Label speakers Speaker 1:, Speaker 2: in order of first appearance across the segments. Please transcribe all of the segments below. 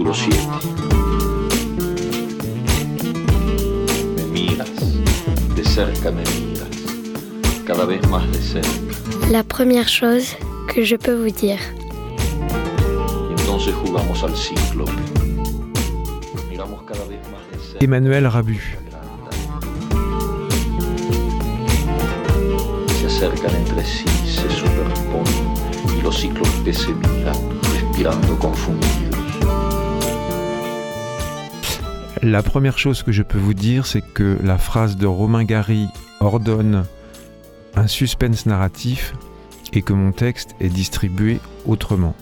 Speaker 1: Capítulo 7. Me miras, de cerca me miras, cada vez más de cerca.
Speaker 2: La première chose que je peux vous dire.
Speaker 1: Entonces jugamos al cíclope. Miramos cada vez más de cerca.
Speaker 3: Emmanuel Rabu.
Speaker 1: Se acercan entre sí, se superponen y los cíclopes se miran, respirando confundidos.
Speaker 3: La première chose que je peux vous dire, c'est que la phrase de Romain Gary ordonne un suspense narratif et que mon texte est distribué autrement.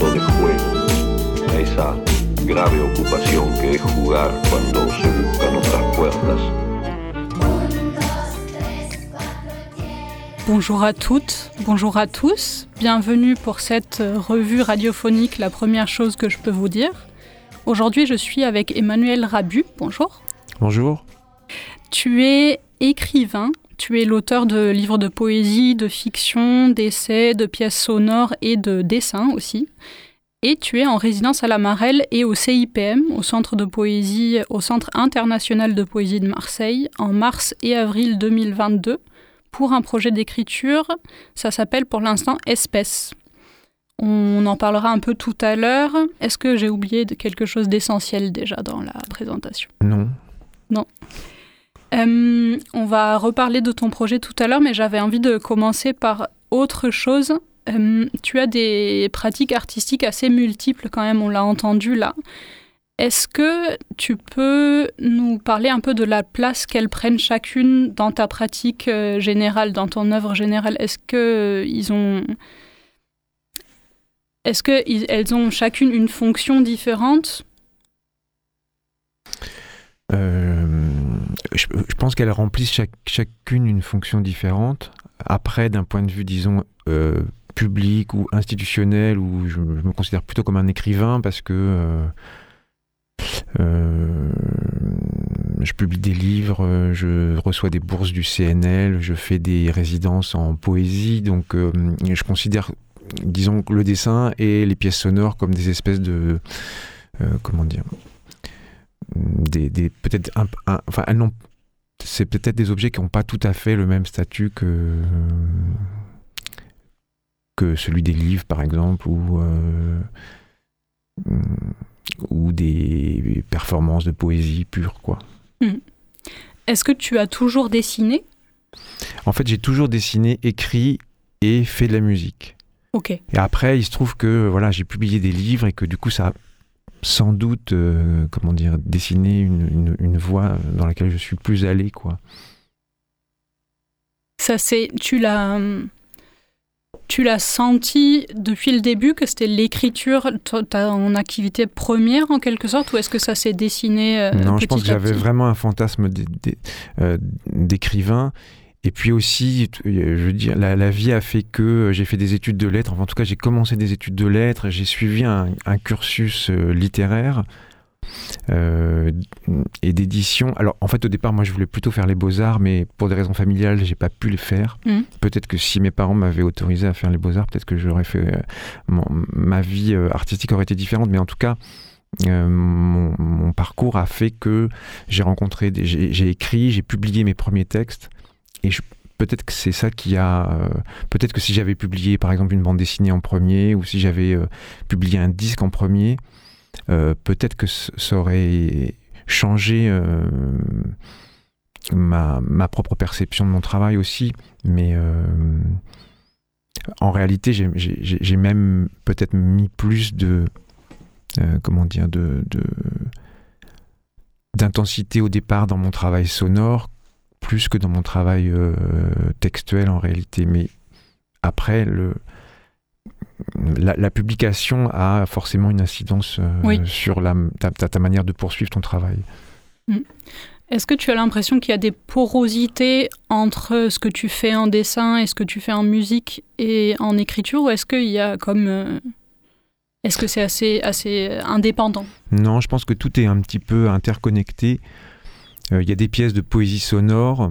Speaker 1: En de juego, esa grave ocupación que es jugar cuando se buscan otras puertas.
Speaker 4: Bonjour à toutes, bonjour à tous, bienvenue pour cette euh, revue radiophonique La première chose que je peux vous dire. Aujourd'hui je suis avec Emmanuel Rabu, bonjour.
Speaker 3: Bonjour.
Speaker 4: Tu es écrivain, tu es l'auteur de livres de poésie, de fiction, d'essais, de pièces sonores et de dessins aussi. Et tu es en résidence à la Marelle et au CIPM, au Centre de poésie, au Centre international de poésie de Marseille, en mars et avril 2022 pour un projet d'écriture. Ça s'appelle pour l'instant Espèce. On en parlera un peu tout à l'heure. Est-ce que j'ai oublié de quelque chose d'essentiel déjà dans la présentation?
Speaker 3: Non.
Speaker 4: Euh, On va reparler de ton projet tout à l'heure, mais j'avais envie de commencer par autre chose. Euh, tu as des pratiques artistiques assez multiples quand même, on l'a entendu là. Est-ce que tu peux nous parler un peu de la place qu'elles prennent chacune dans ta pratique euh, générale, dans ton œuvre générale? Est-ce que euh, ont est-ce qu'elles ont chacune une fonction différente?
Speaker 3: Je, pense qu'elles remplissent chacune une fonction différente. Après, d'un point de vue, disons, public ou institutionnel, où je, me considère plutôt comme un écrivain parce que euh, euh, je publie des livres, je reçois des bourses du CNL, je fais des résidences en poésie, donc euh, je considère, disons, le dessin et les pièces sonores comme des espèces de, comment dire, des, des- peut-être enfin c'est peut-être des objets qui n'ont pas tout à fait le même statut que que celui des livres par exemple ou euh, ou des performances de poésie pure quoi.
Speaker 4: Est-ce que tu as toujours dessiné?
Speaker 3: En fait, j'ai toujours dessiné, écrit et fait de la musique.
Speaker 4: Ok.
Speaker 3: Et après, il se trouve que voilà, j'ai publié des livres et que du coup, ça a sans doute, euh, comment dire, dessiné une, une, une voie dans laquelle je suis plus allé, quoi.
Speaker 4: Ça c'est tu l'as tu l'as senti depuis le début que c'était l'écriture ton activité première en quelque sorte ou est-ce que ça s'est dessiné euh,
Speaker 3: non, je pense que j'avais vraiment un fantasme euh, d'écrivain. Et puis aussi, euh, je veux dire, la, la vie a fait que j'ai fait des études de lettres. Enfin, en tout cas, j'ai commencé des études de lettres. J'ai suivi un, un cursus euh, littéraire euh, et d'édition. Alors, en fait, au départ, moi, je voulais plutôt faire les beaux-arts, mais pour des raisons familiales, j'ai pas pu les faire.
Speaker 4: Mhm.
Speaker 3: Peut-être que si mes parents m'avaient autorisé à faire les beaux-arts, peut-être que j'aurais fait. euh, mon- ma vie euh, artistique aurait été différente. Mais en tout cas, euh, mon, mon parcours a fait que j'ai rencontré, j'ai écrit, j'ai publié mes premiers textes, et je- peut-être que c'est ça qui a, euh, peut-être que si j'avais publié par exemple une bande dessinée en premier, ou si j'avais euh, publié un disque en premier, peut-être que ça aurait changé euh, ma, ma propre perception de mon travail aussi, mais euh, en réalité j'ai- même peut-être mis plus de euh, comment dire, de, d'intensité au départ dans mon travail sonore, plus que dans mon travail euh, textuel en réalité. Mais après, le, la, la publication a forcément une incidence euh,
Speaker 4: Oui.
Speaker 3: sur la, ta, manière de poursuivre ton travail.
Speaker 4: Est-ce que tu as l'impression qu'il y a des porosités entre ce que tu fais en dessin et ce que tu fais en musique et en écriture ou est-ce qu'il y a comme euh, Est-ce que c'est assez, assez indépendant?
Speaker 3: Non, je pense que tout est un petit peu interconnecté. Euh, Il y a des pièces de poésie sonore.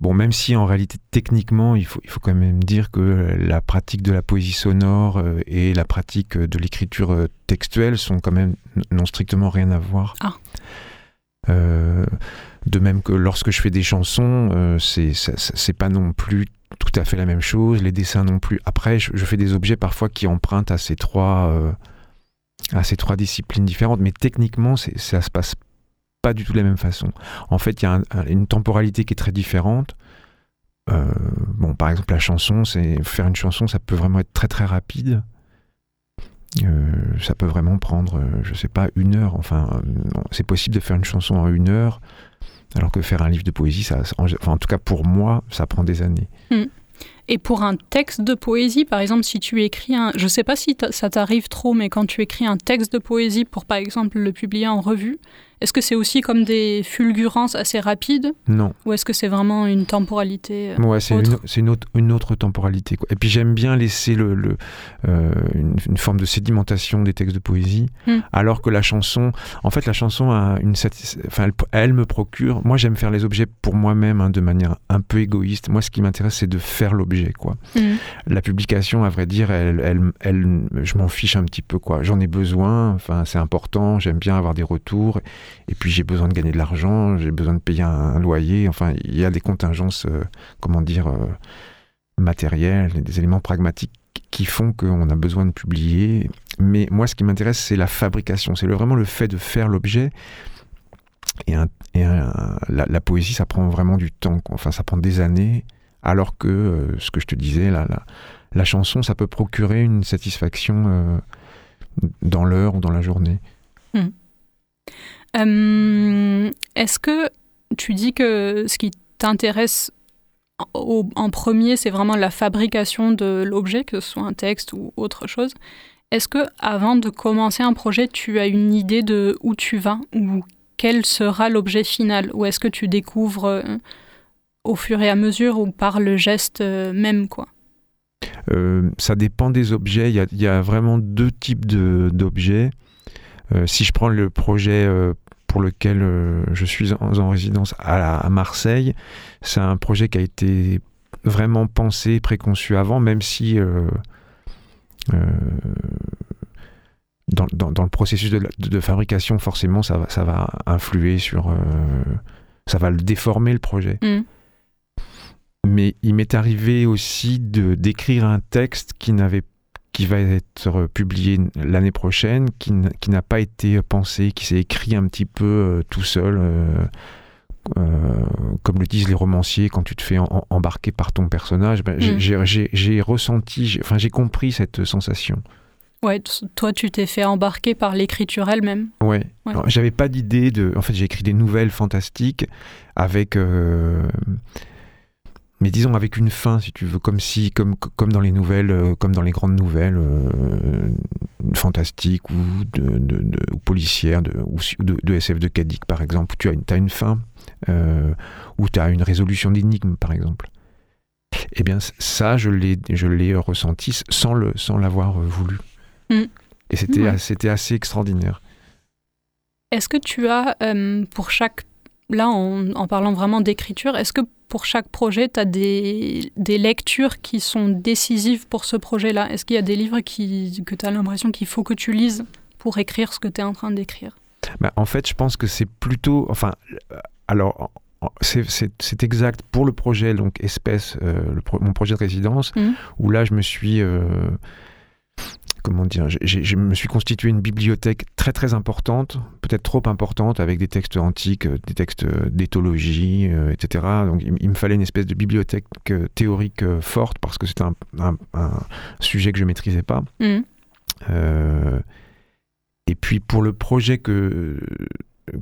Speaker 3: Bon, même si en réalité, techniquement, il faut, il faut quand même dire que la pratique de la poésie sonore euh, et la pratique de l'écriture euh, textuelle sont quand même n'ont strictement rien à voir.
Speaker 4: Ah.
Speaker 3: Euh, de même que lorsque je fais des chansons, euh, c'est pas non plus tout à fait la même chose. Les dessins non plus. Après, je, je fais des objets parfois qui empruntent à ces trois euh, à ces trois disciplines différentes, mais techniquement, ça se passe pas du tout de la même façon. En fait, il y a un- un- une temporalité qui est très différente. Euh, bon, par exemple, la chanson, c'est faire une chanson, ça peut vraiment être très très rapide. Euh, ça peut vraiment prendre, euh, je sais pas, une heure. Enfin, c'est possible de faire une chanson en une heure, alors que faire un livre de poésie, ça, en, enfin, en tout cas pour moi, ça prend des années.
Speaker 4: Et pour un texte de poésie, par exemple, si tu écris un... Je sais pas si ça t'arrive trop, mais quand tu écris un texte de poésie pour, par exemple, le publier en revue, est-ce que c'est aussi comme des fulgurances assez rapides
Speaker 3: Non,
Speaker 4: ou est-ce que c'est vraiment une temporalité euh,
Speaker 3: ouais, c'est
Speaker 4: autre.
Speaker 3: une, autre, une autre temporalité. quoi. Et puis j'aime bien laisser le, le, euh, une, une forme de sédimentation des textes de poésie,
Speaker 4: Hmm.
Speaker 3: alors que la chanson, en fait, la chanson a une enfin, elle, elle me procure. Moi, j'aime faire les objets pour moi-même, hein, de manière un peu égoïste. Moi, ce qui m'intéresse, c'est de faire l'objet, quoi.
Speaker 4: Mhm.
Speaker 3: La publication, à vrai dire, elle, elle, elle- je m'en fiche un petit peu, quoi. J'en ai besoin. Enfin, c'est important. J'aime bien avoir des retours. Et puis, j'ai besoin de gagner de l'argent. J'ai besoin de payer un, un loyer. Enfin, il y a des contingences, euh, comment dire, euh, matérielles, des éléments pragmatiques qui font qu'on a besoin de publier. Mais moi, ce qui m'intéresse, c'est la fabrication. C'est vraiment le fait de faire l'objet. Et, un- et un- la, la poésie, ça prend vraiment du temps. quoi. Enfin, ça prend des années. Alors que, euh, ce que je te disais, la, la, la chanson, ça peut procurer une satisfaction euh, dans l'heure ou dans la journée.
Speaker 4: Euh, Est-ce que tu dis que ce qui t'intéresse en- en premier, c'est vraiment la fabrication de l'objet, que ce soit un texte ou autre chose? Est-ce que avant de commencer un projet, tu as une idée de où tu vas ou quel sera l'objet final? Ou est-ce que tu découvres au fur et à mesure ou par le geste euh, même quoi
Speaker 3: Euh, ça dépend des objets. Il y a, il y a vraiment deux types de- d'objets. Euh, si je prends le projet euh, pour lequel je suis en, en résidence à, à Marseille, c'est un projet qui a été vraiment pensé, préconçu avant, même si dans, dans- dans le processus de, la- de- de fabrication, forcément, ça va, ça va influer sur... ça va le déformer le projet.
Speaker 4: Mhm.
Speaker 3: Mais il m'est arrivé aussi de d'écrire un texte qui n'avait qui va être publié l'année prochaine, qui n'a pas été pensé, qui s'est écrit un petit peu euh, tout seul, euh, euh, comme le disent les romanciers, quand tu te fais en- embarquer par ton personnage. ben, j'ai-
Speaker 4: Mm.
Speaker 3: j'ai- ressenti, j'ai- enfin j'ai compris cette sensation.
Speaker 4: Ouais, toi tu t'es fait embarquer par l'écriture elle-même.
Speaker 3: Ouais. J'avais pas d'idée de. En fait, j'ai écrit des nouvelles fantastiques avec. euh, Mais disons avec une fin, si tu veux, comme si, comme, comme dans les nouvelles, euh, comme dans les grandes nouvelles euh, fantastiques ou, de, de- de- ou policières, de, ou SF de Kadik par exemple, où tu as une, as une fin, euh, où tu as une résolution d'énigme par exemple. Eh bien, ça, je l'ai, ressenti sans, le, sans l'avoir euh, voulu.
Speaker 4: Mm.
Speaker 3: Et c'était, assez extraordinaire.
Speaker 4: Est-ce que tu as, pour chaque... Là, en, en parlant vraiment d'écriture, est-ce que pour chaque projet, tu as des, des lectures qui sont décisives pour ce projet-là Est-ce qu'il y a des livres qui, que tu as l'impression qu'il faut que tu lises pour écrire ce que tu es en train d'écrire?
Speaker 3: Bah, en fait, je pense que c'est plutôt. Enfin, euh, alors, c'est- exact pour le projet, donc Espèce, euh, le pro- mon projet de résidence,
Speaker 4: Mhm.
Speaker 3: où là, je me suis. euh, comment dire Je me suis constitué une bibliothèque très très importante, peut-être trop importante, avec des textes antiques, euh, des textes euh, d'éthologie, euh, etc. Donc, il, il me fallait une espèce de bibliothèque théorique forte parce que c'était un, un- un sujet que je maîtrisais pas. Euh, et puis pour le projet que,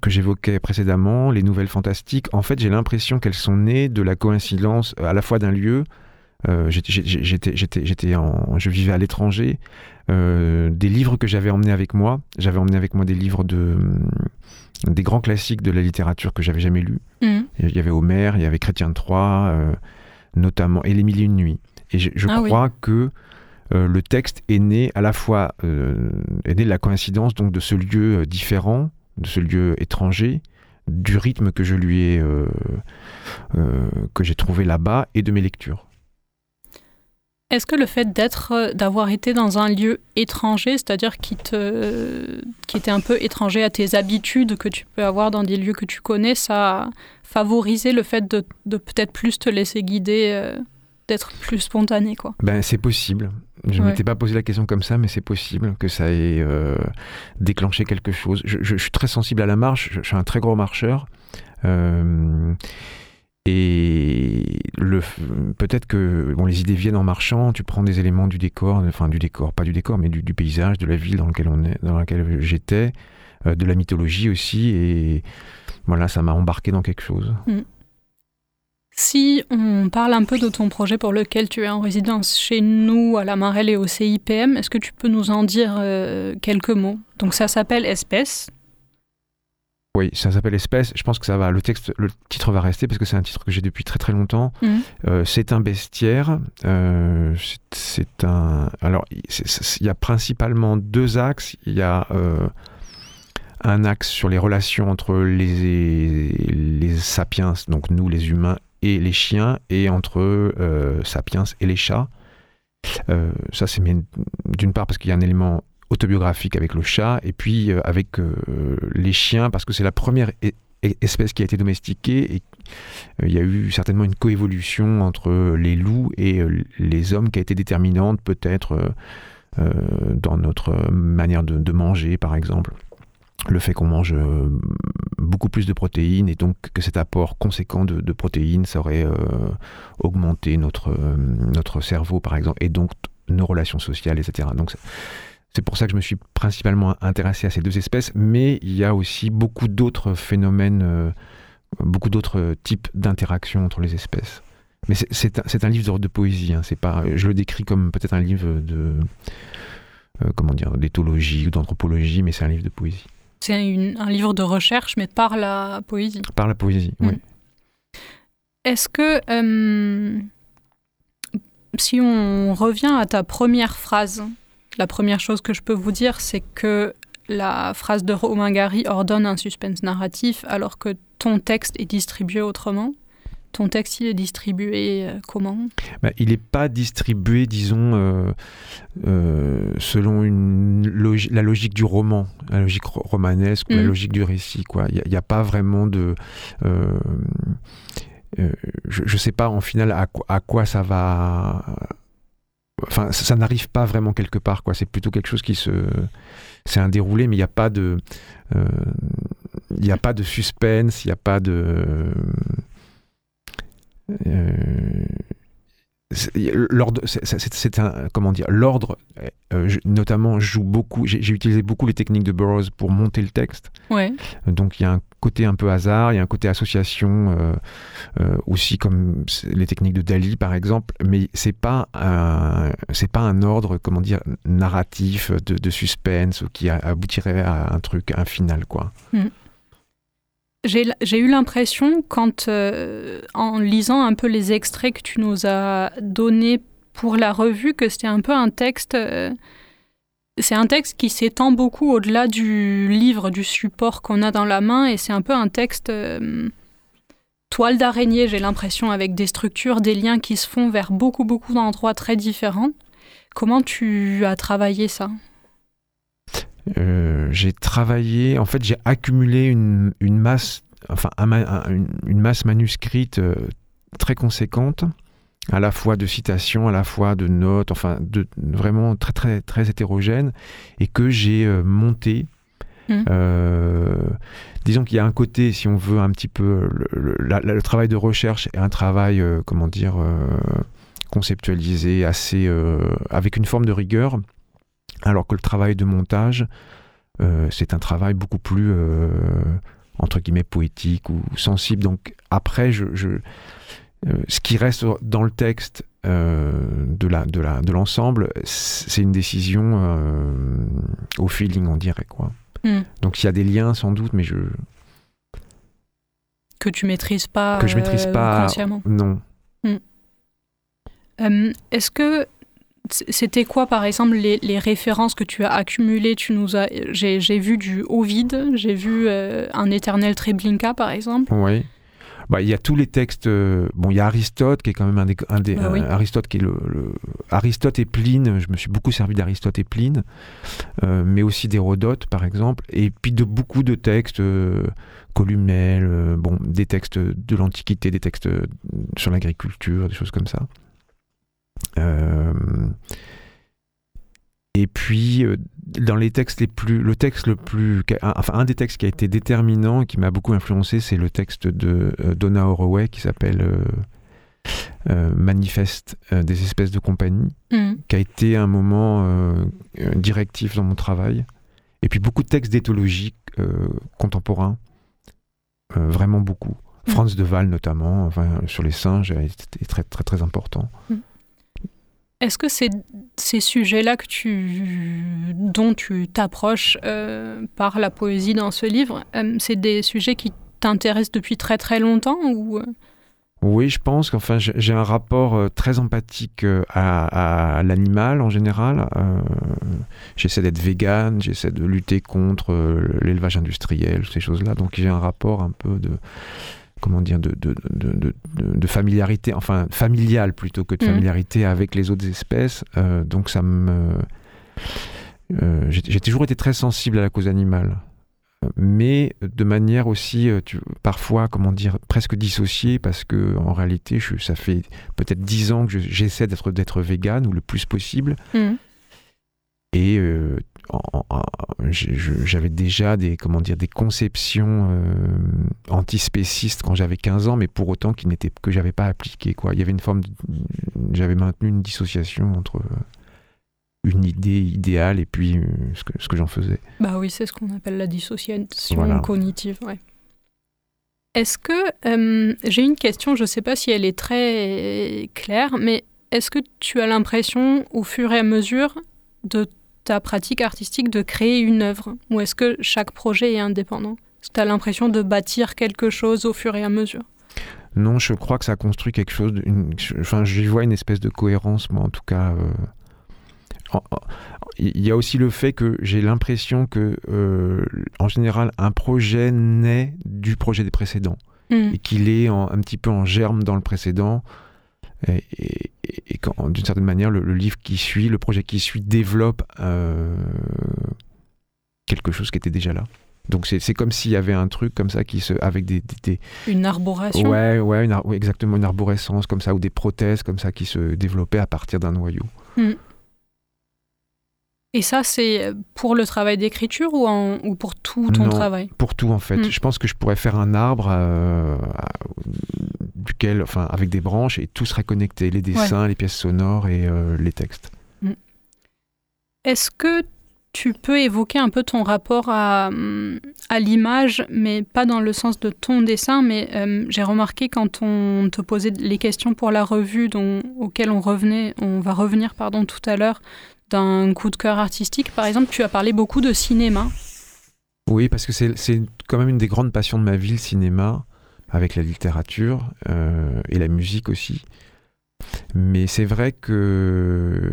Speaker 3: que j'évoquais précédemment, les nouvelles fantastiques, en fait j'ai l'impression qu'elles sont nées de la coïncidence à la fois d'un lieu, euh, j'étais, en, je vivais à l'étranger, euh, des livres que j'avais emmenés avec moi, j'avais emmené avec moi des livres de des grands classiques de la littérature que j'avais jamais lus.
Speaker 4: Mhm.
Speaker 3: Il y avait Homère, il y avait Chrétien de Troyes, euh, notamment, et Les Mille et Une Nuits. Et je, je
Speaker 4: Ah oui.
Speaker 3: crois que le texte est né à la fois est né de la coïncidence donc de ce lieu différent, de ce lieu étranger, du rythme que je lui ai que j'ai trouvé là-bas et de mes lectures.
Speaker 4: Est-ce que le fait d'être, euh, d'avoir été dans un lieu étranger, c'est-à-dire qui te, qui était un peu étranger à tes habitudes que tu peux avoir dans des lieux que tu connais, ça a favorisé le fait de, peut-être plus te laisser guider, euh, d'être plus spontané, quoi?
Speaker 3: Ben c'est possible. Je ne m'étais pas posé la question comme ça, mais c'est possible que ça ait euh, déclenché quelque chose. Je, suis très sensible à la marche. Je, suis un très gros marcheur. Et le, peut-être que bon, les idées viennent en marchant, tu prends des éléments du décor, enfin du décor, pas du décor, mais du, paysage, de la ville dans laquelle on est, dans laquelle j'étais, euh, de la mythologie aussi, et voilà, ça m'a embarqué dans quelque chose. Mm.
Speaker 4: Si on parle un peu de ton projet pour lequel tu es en résidence chez nous, à la Marelle et au CIPM, est-ce que tu peux nous en dire euh, quelques mots? Donc ça s'appelle Espèce,
Speaker 3: oui, ça s'appelle Espèce. Je pense que ça va. Le texte, le titre va rester parce que c'est un titre que j'ai depuis très très longtemps. Mhm. Euh, c'est un bestiaire. Euh, c'est un. Alors, il y a principalement deux axes. Il y a euh, un axe sur les relations entre les, les sapiens, donc nous les humains, et les chiens, et entre sapiens et les chats. ça, c'est d'une part parce qu'il y a un élément autobiographique avec le chat et puis euh, avec euh, les chiens parce que c'est la première espèce qui a été domestiquée et euh, il y a eu certainement une coévolution entre les loups et les hommes qui a été déterminante peut-être dans notre manière de, manger par exemple. Le fait qu'on mange beaucoup plus de protéines et donc que cet apport conséquent de, protéines ça aurait augmenté notre, notre cerveau par exemple et donc nos relations sociales etc donc c'est pour ça que je me suis principalement intéressé à ces deux espèces, mais il y a aussi beaucoup d'autres phénomènes, euh, beaucoup d'autres types d'interactions entre les espèces. Mais c'est un, livre de poésie, hein, c'est pas, je le décris comme peut-être un livre de, euh, comment dire, d'éthologie ou d'anthropologie, mais c'est un livre de poésie.
Speaker 4: C'est un livre de recherche, mais par la poésie.
Speaker 3: Par la poésie, oui. Mm.
Speaker 4: Est-ce que, euh, si on revient à ta première phrase, la première chose que je peux vous dire, c'est que la phrase de Romain Gary ordonne un suspense narratif alors que ton texte est distribué autrement. Ton texte, il est distribué euh, comment?
Speaker 3: Bah, Il n'est pas distribué, disons, euh, euh, selon une la logique du roman, la logique romanesque, la mm. logique du récit. Il n'y a, pas vraiment de... je ne sais pas en final à, à quoi ça va enfin ça, n'arrive pas vraiment quelque part quoi. C'est plutôt quelque chose qui se c'est un déroulé mais il n'y a pas de euh, il n'y a pas de suspense il n'y a pas de euh, l'ordre c'est un comment dire l'ordre euh, notamment joue beaucoup j'ai utilisé beaucoup les techniques de Burroughs pour monter le texte
Speaker 4: ouais.
Speaker 3: donc il y a un côté un peu hasard il y a un côté association euh, euh, aussi comme les techniques de Dali par exemple mais c'est pas c'est pas un ordre comment dire narratif de, suspense qui aboutirait à un truc un final quoi hmm.
Speaker 4: J'ai eu l'impression, quand euh, en lisant un peu les extraits que tu nous as donnés pour la revue, que c'était un peu un texte. Euh, c'est un texte qui s'étend beaucoup au-delà du livre, du support qu'on a dans la main, et c'est un peu un texte euh, toile d'araignée, j'ai l'impression, avec des structures, des liens qui se font vers beaucoup, beaucoup d'endroits très différents. Comment tu as travaillé ça?
Speaker 3: Euh, j'ai travaillé, en fait, j'ai accumulé une, une, masse, enfin, une, masse manuscrite euh, très conséquente, à la fois de citations, à la fois de notes, enfin, de, vraiment très, très, très hétérogène, et que j'ai euh, monté. Mmh. disons qu'il y a un côté, si on veut, un petit peu le, le, travail de recherche et un travail, comment dire, conceptualisé, assez, avec une forme de rigueur alors que le travail de montage, euh, c'est un travail beaucoup plus, euh, entre guillemets, poétique ou sensible. Donc après, je, euh, ce qui reste dans le texte de, la, de, la, de l'ensemble, c'est une décision au feeling, on dirait. Quoi. Hmm. Donc il y a des liens sans doute, mais je...
Speaker 4: Que tu maîtrises pas
Speaker 3: Que je maîtrise pas
Speaker 4: consciemment.
Speaker 3: Non.
Speaker 4: Hmm. Est-ce que c'était quoi, par exemple, les, références que tu as accumulées? Tu nous as, j'ai, vu du Ovid, j'ai vu euh, un éternel Treblinka, par exemple.
Speaker 3: Oui. Bah, il y a tous les textes. Euh, bon, il y a Aristote qui est quand même un des, un des bah Aristote qui est le, Aristote et Pline. Je me suis beaucoup servi d'Aristote et Pline, euh, mais aussi d'Hérodote par exemple, et puis de beaucoup de textes. Columnel, bon, des textes de l'Antiquité, des textes sur l'agriculture, des choses comme ça. Euh, et puis, euh, dans les textes les plus, le texte le plus, enfin un des textes qui a été déterminant et qui m'a beaucoup influencé, c'est le texte de euh, Donna Haraway qui s'appelle Manifeste des espèces de compagnie, mm. qui a été un moment directif dans mon travail. Et puis beaucoup de textes d'éthologie contemporains, vraiment beaucoup. Mm. Franz de Waal notamment, enfin, sur les singes, été très très très important. Mm.
Speaker 4: Est-ce que c'est ces sujets-là que tu, dont tu t'approches euh, par la poésie dans ce livre, euh, c'est des sujets qui t'intéressent depuis très très longtemps euh?
Speaker 3: Oui, je pense qu'enfin j'ai un rapport très empathique à, l'animal en général. j'essaie d'être vegan, j'essaie de lutter contre l'élevage industriel, ces choses-là. Donc j'ai un rapport un peu de comment dire, de, de, de, de, familiarité, enfin familiale plutôt que de mm. familiarité avec les autres espèces. Euh, donc ça me... Euh, j'ai toujours été très sensible à la cause animale mais de manière aussi euh, tu, parfois comment dire presque dissociée parce que en réalité je, ça fait peut-être dix ans que j'essaie d'être d'être vegan ou le plus possible mm. et j'avais déjà des, comment dire, des conceptions euh, antispécistes quand j'avais 15 ans, mais pour autant qui n'étaient, que j'avais pas appliqué. Quoi. Il y avait une forme. j'avais maintenu une dissociation entre une idée idéale et puis euh, ce que, ce que j'en faisais.
Speaker 4: Bah oui, c'est ce qu'on appelle la dissociation cognitive. Ouais. Est-ce que. Euh, j'ai une question, je ne sais pas si elle est très claire, mais est-ce que tu as l'impression, au fur et à mesure, de ta pratique artistique de créer une œuvre Ou est-ce que chaque projet est indépendant? Est-ce que tu as l'impression de bâtir quelque chose au fur et à mesure?
Speaker 3: Non, je crois que ça construit quelque chose. enfin, j'y vois une espèce de cohérence, moi, en tout cas. Euh, il y a aussi le fait que j'ai l'impression que, euh, en général, un projet naît du projet des précédents. Hmm. Et qu'il est un petit peu en germe dans le précédent. Et, et, d'une certaine manière, le, livre qui suit, le projet qui suit, développe euh, quelque chose qui était déjà là. Donc c'est comme s'il y avait un truc comme ça qui se avec des,
Speaker 4: une arboration.
Speaker 3: Ouais ouais exactement une arborescence comme ça ou des prothèses comme ça qui se développaient à partir d'un noyau. Hmm.
Speaker 4: Et ça, c'est pour le travail d'écriture ou, ou pour tout ton travail?
Speaker 3: Pour tout, en fait. Hmm. Je pense que je pourrais faire un arbre euh, duquel, enfin, avec des branches et tout serait connecté les dessins, les pièces sonores et euh, les textes. Hmm.
Speaker 4: Est-ce que tu peux évoquer un peu ton rapport à, à l'image, mais pas dans le sens de ton dessin, mais euh, j'ai remarqué quand on te posait les questions pour la revue dont, auxquelles on revenait, on va revenir pardon tout à l'heure, d'un coup de cœur artistique. Par exemple, tu as parlé beaucoup de cinéma.
Speaker 3: Oui, parce que c'est quand même une des grandes passions de ma vie, le cinéma, avec la littérature euh, et la musique aussi. Mais c'est vrai que...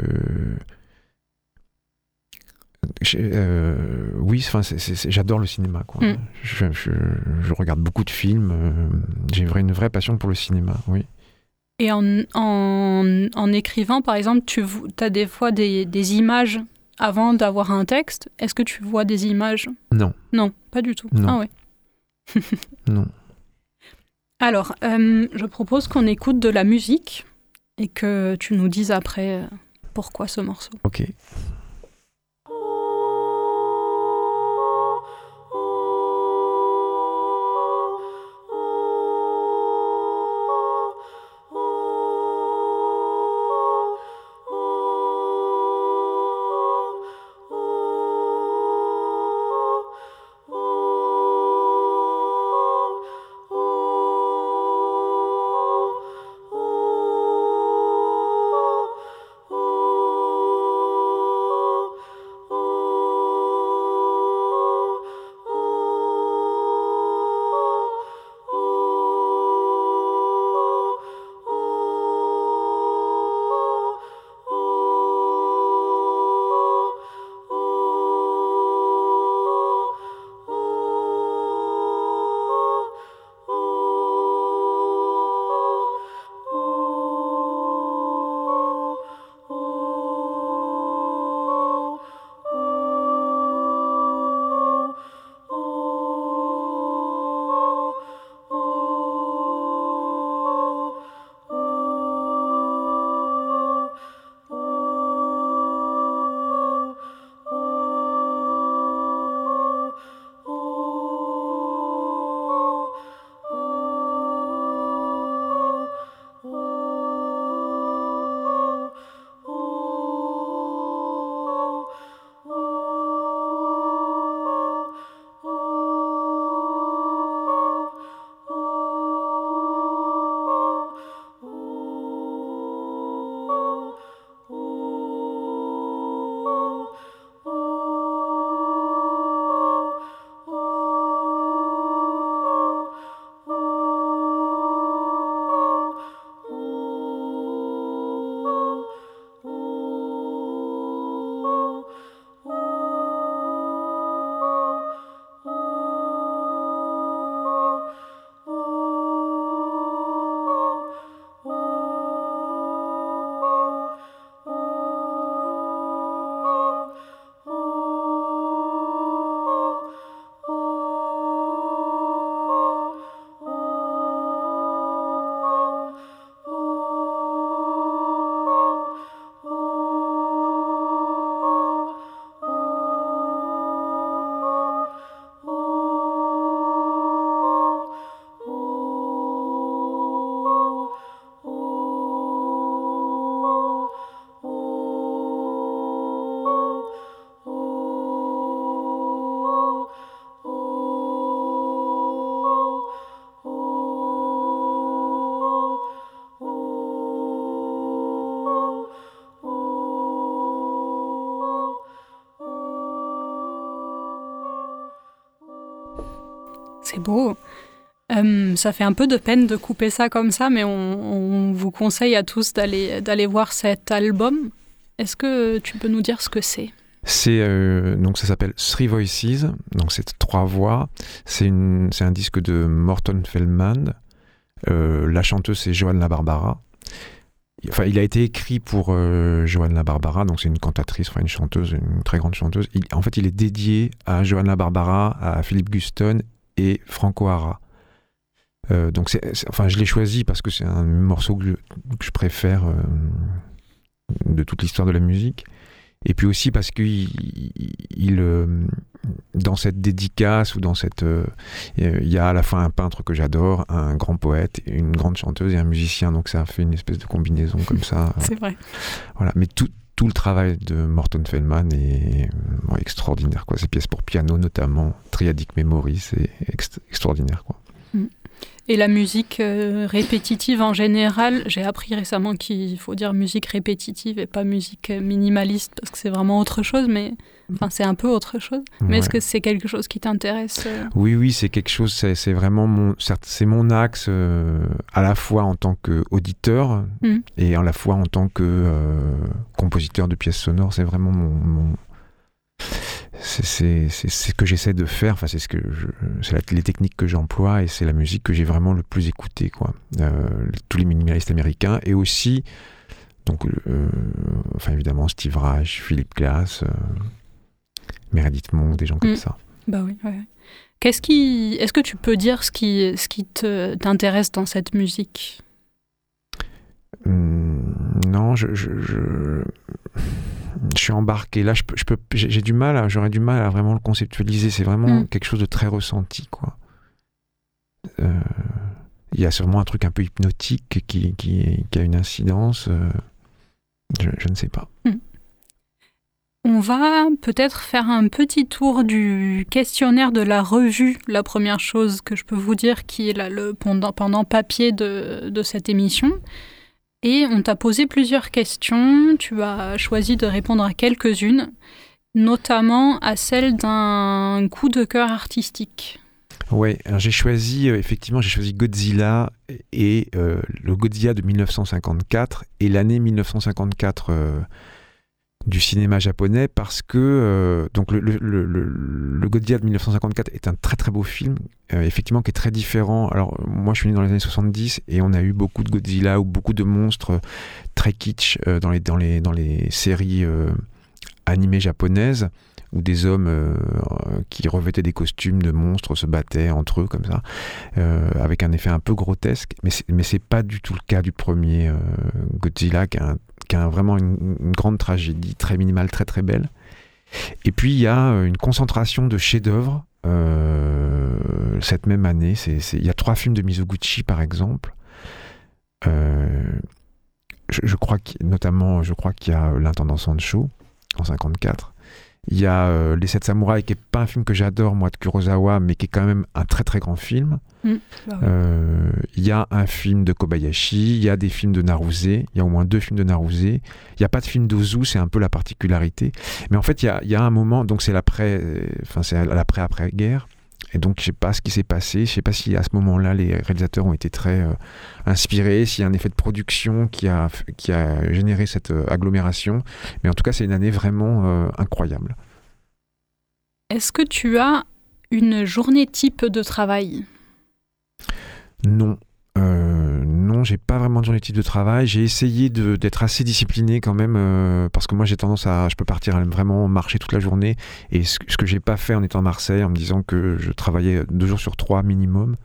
Speaker 3: Euh, oui, j'adore le cinéma. Quoi. Mm. Je, regarde beaucoup de films. Euh, j'ai une vraie passion pour le cinéma, oui.
Speaker 4: Et en, en, écrivant, par exemple, tu as des fois des, des images avant d'avoir un texte. Est-ce que tu vois des images?
Speaker 3: Non.
Speaker 4: Non, pas du tout.
Speaker 3: Non.
Speaker 4: Ah ouais.
Speaker 3: non.
Speaker 4: Alors, euh, je propose qu'on écoute de la musique et que tu nous dises après euh, pourquoi ce morceau.
Speaker 3: Ok.
Speaker 4: Beau. Euh, ça fait un peu de peine de couper ça comme ça, mais on, vous conseille à tous d'aller d'aller voir cet album. Est-ce que tu peux nous dire ce que c'est?
Speaker 3: C'est euh, donc ça s'appelle Three Voices, donc c'est trois voix. C'est un disque de Morton Feldman. Euh, la chanteuse c'est Joanna Barbara. Enfin, il a été écrit pour Joanna Barbara, donc c'est une cantatrice, une chanteuse, une très grande chanteuse. en fait, il est dédié à Joanna Barbara, à Philippe Guston et Franco Hara. Euh, donc, enfin, je l'ai choisi parce que c'est un morceau que je, préfère euh, de toute l'histoire de la musique. Et puis aussi parce que il, euh, dans cette dédicace ou dans cette, il y a à la fois un peintre que j'adore, un grand poète, une grande chanteuse et un musicien. Donc ça fait une espèce de combinaison comme ça.
Speaker 4: c'est vrai.
Speaker 3: Voilà, mais tout, tout le travail de Morton Feldman est extraordinaire. Quoi. Ses pièces pour piano, notamment Triadic Memory, c'est extraordinaire. Mm.
Speaker 4: Et la musique euh, répétitive en général, j'ai appris récemment qu'il faut dire musique répétitive et pas musique minimaliste parce que c'est vraiment autre chose, mais enfin c'est un peu autre chose. Mais est-ce que c'est quelque chose qui t'intéresse euh?
Speaker 3: Oui, oui, c'est quelque chose, c'est vraiment mon, c'est mon axe euh, à la fois en tant qu'auditeur mmh. et à la fois en tant que compositeur de pièces sonores. C'est vraiment mon c'est ce que j'essaie de faire. Enfin, c'est ce que c'est les techniques que j'emploie et c'est la musique que j'ai vraiment le plus écoutée, quoi. Euh, tous les minimalistes américains et aussi, donc, euh, enfin évidemment Steve Reich, Philippe Glass, euh, Meredith Monk, des gens comme mm. ça.
Speaker 4: Bah oui. Qu'est-ce qui, est-ce que tu peux dire ce qui, ce qui t'intéresse dans cette musique?
Speaker 3: Non, je, je je suis embarqué. Là, je peux, je peux, j'ai du mal, j'aurais du mal à vraiment le conceptualiser. C'est vraiment mm. quelque chose de très ressenti, quoi. Euh, il y a sûrement un truc un peu hypnotique qui, qui, qui a une incidence. Euh, je, ne sais pas. Mm.
Speaker 4: On va peut-être faire un petit tour du questionnaire de la revue. La première chose que je peux vous dire qui est là, le pendant, pendant papier de, de cette émission. Et on t'a posé plusieurs questions, tu as choisi de répondre à quelques-unes, notamment à celle d'un coup de cœur artistique.
Speaker 3: Alors j'ai choisi, euh, effectivement, j'ai choisi Godzilla et euh, le Godzilla de 1954 et l'année 1954 du cinéma japonais parce que euh, donc le, Godzilla de 1954 est un très très beau film, euh, effectivement qui est très différent. Alors moi je suis né dans les années 70 et on a eu beaucoup de Godzilla ou beaucoup de monstres très kitsch euh, dans, les, dans, les, dans les séries animées japonaises où des hommes qui revêtaient des costumes de monstres se battaient entre eux comme ça, avec un effet un peu grotesque. Mais c'est, mais c'est pas du tout le cas du premier Godzilla, qui a un vraiment une, grande tragédie, très minimale, très très belle. Et puis il y a euh, une concentration de chefs-d'œuvre euh, cette même année. Il y a trois films de Mizoguchi par exemple. Euh, je, crois notamment, je crois qu'il y a l'intendant Sancho en 54. Il y a euh, Les Sept Samouraïs, qui n'est pas un film que j'adore, moi, de Kurosawa, mais qui est quand même un très très grand film. Mm. Bah euh, il y a un film de Kobayashi, il y a des films de Naruse, il y a au moins deux films de Naruse. Il n'y a pas de film d'Ozu, c'est un peu la particularité. Mais en fait, il y a, il y a un moment, donc c'est l'après, enfin c'est l'après-après-guerre. Et donc, je sais pas ce qui s'est passé. Je sais pas si à ce moment-là, les réalisateurs ont été très euh, inspirés, s'il y a un effet de production qui a, qui a généré cette euh, agglomération. Mais en tout cas, c'est une année vraiment euh, incroyable.
Speaker 4: Est-ce que tu as une journée type de travail?
Speaker 3: Non. Euh, non, j'ai pas vraiment de journée type de travail. J'ai essayé d'être assez discipliné quand même, euh, parce que moi j'ai tendance à, je peux partir à vraiment marcher toute la journée. Et ce, que j'ai pas fait en étant à Marseille, en me disant que je travaillais deux jours sur trois minimum.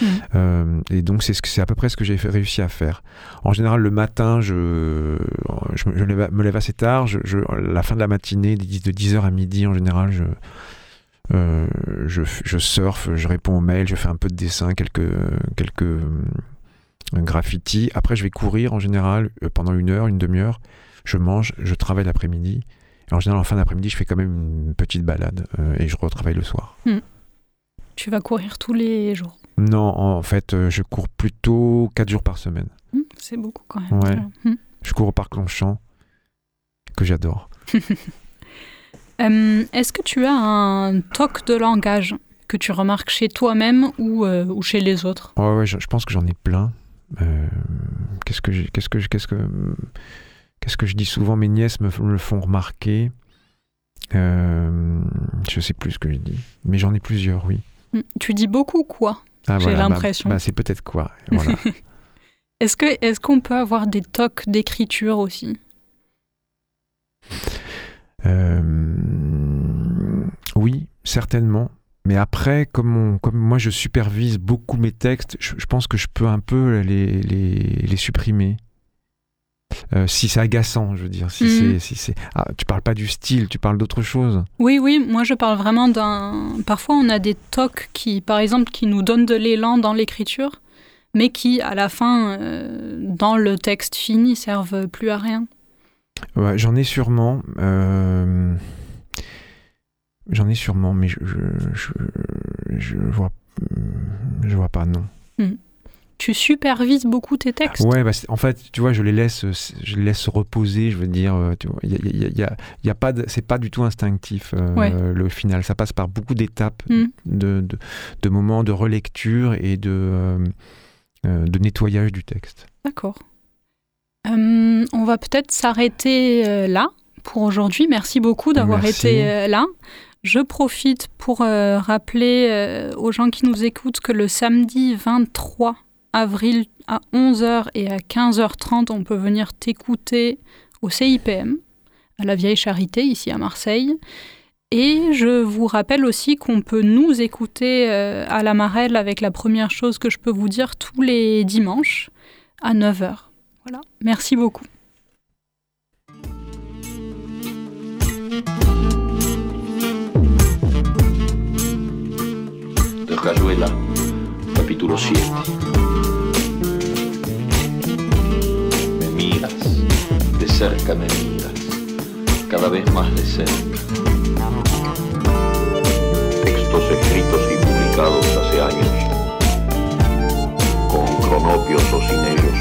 Speaker 3: Mmh. Euh, et donc c'est ce à peu près ce que j'ai réussi à faire. En général, le matin, je, je, me lève assez tard. Je, la fin de la matinée, de 10h à midi en général, je euh, je, je, surfe, je réponds aux mails, je fais un peu de dessin, quelques, quelques euh, graffitis. Après, je vais courir en général euh, pendant une heure, une demi-heure. Je mange, je travaille l'après-midi. En général, en fin d'après-midi, je fais quand même une petite balade et je retravaille le soir. Hmm.
Speaker 4: Tu vas courir tous les jours?
Speaker 3: Non, en fait, je cours plutôt 4 jours par semaine.
Speaker 4: Hmm, c'est beaucoup quand même.
Speaker 3: Ouais. Hmm. Je cours au parc Longchamp, que j'adore.
Speaker 4: Euh, est-ce que tu as un toc de langage que tu remarques chez toi-même ou, euh, ou chez les autres?
Speaker 3: Ouais, ouais, je, je pense que j'en ai plein. Euh, qu'est-ce que qu'est-ce que je- qu'est-ce que qu'est-ce que je dis souvent? Mes nièces me, le font remarquer. Je sais plus ce que je dis, mais j'en ai plusieurs, oui.
Speaker 4: Hmm. Tu dis beaucoup quoi?
Speaker 3: Ah,
Speaker 4: J'ai
Speaker 3: voilà, bah-
Speaker 4: l'impression.
Speaker 3: bah, c'est peut-être quoi. Voilà.
Speaker 4: Est-ce que est-ce qu'on peut avoir des tocs d'écriture aussi?
Speaker 3: Oui, certainement. Mais après, comme, on- comme moi je supervise beaucoup mes textes, je, je pense que je peux un peu les, les, les supprimer. Euh, si c'est agaçant, je veux dire. Si
Speaker 4: Mhm.
Speaker 3: c'est, si c'est... Ah, tu parles pas du style, tu parles d'autre chose.
Speaker 4: Oui, oui, moi je parle vraiment d'un... Parfois on a des tocs qui, par exemple, qui nous donnent de l'élan dans l'écriture, mais qui, à la fin, euh, dans le texte fini, servent plus à rien.
Speaker 3: Ouais, j'en ai sûrement. euh, J'en ai sûrement, mais je, je, je, je vois, je vois pas, non.
Speaker 4: Tu supervises beaucoup tes textes?
Speaker 3: Ouais, bah, en fait, tu vois, je les laisse, je les laisse reposer. Je veux dire, euh, tu vois, y a, y a- y a- il y a pas, c'est pas du tout instinctif euh,
Speaker 4: Ouais.
Speaker 3: le final. Ça passe par beaucoup d'étapes,
Speaker 4: Mm.
Speaker 3: de, de, de moments de relecture et de, euh, de nettoyage du texte.
Speaker 4: D'accord. Euh, on va peut-être s'arrêter euh, là pour aujourd'hui. Merci beaucoup d'avoir été euh, là. Je profite pour euh, rappeler euh, aux gens qui nous écoutent que le samedi 23 avril à 11h et à 15h30, on peut venir t'écouter au CIPM, à la Vieille Charité, ici à Marseille. Et je vous rappelle aussi qu'on peut nous écouter euh, à la Marelle avec la première chose que je peux vous dire tous les dimanches à 9h. Voilà. Merci beaucoup.
Speaker 1: de Rayuela, capítulo 7. Me miras, de cerca me miras, cada vez más de cerca. Textos escritos y publicados hace años, con cronopios o sin ellos,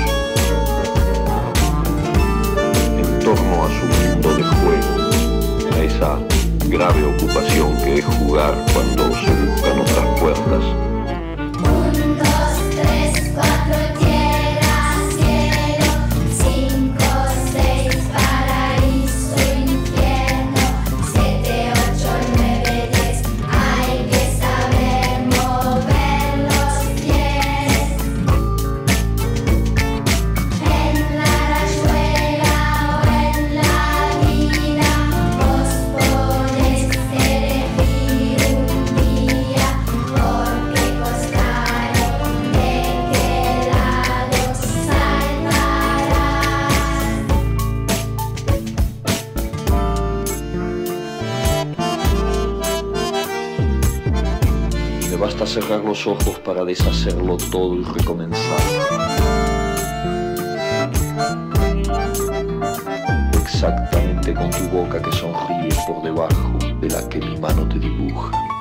Speaker 1: torno a su mundo de juego, a esa grave ocupación que es jugar cuando se buscan otras puertas.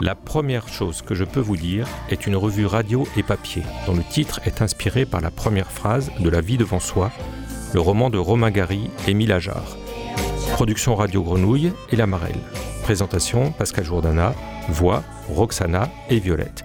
Speaker 5: La première chose que je peux vous dire est une revue radio et papier, dont le titre est inspiré par la première phrase de La vie devant soi, le roman de Romain Gary et Émile Ajar. Production Radio Grenouille et La Marelle. Présentation Pascal Jourdana, voix Roxana et Violette.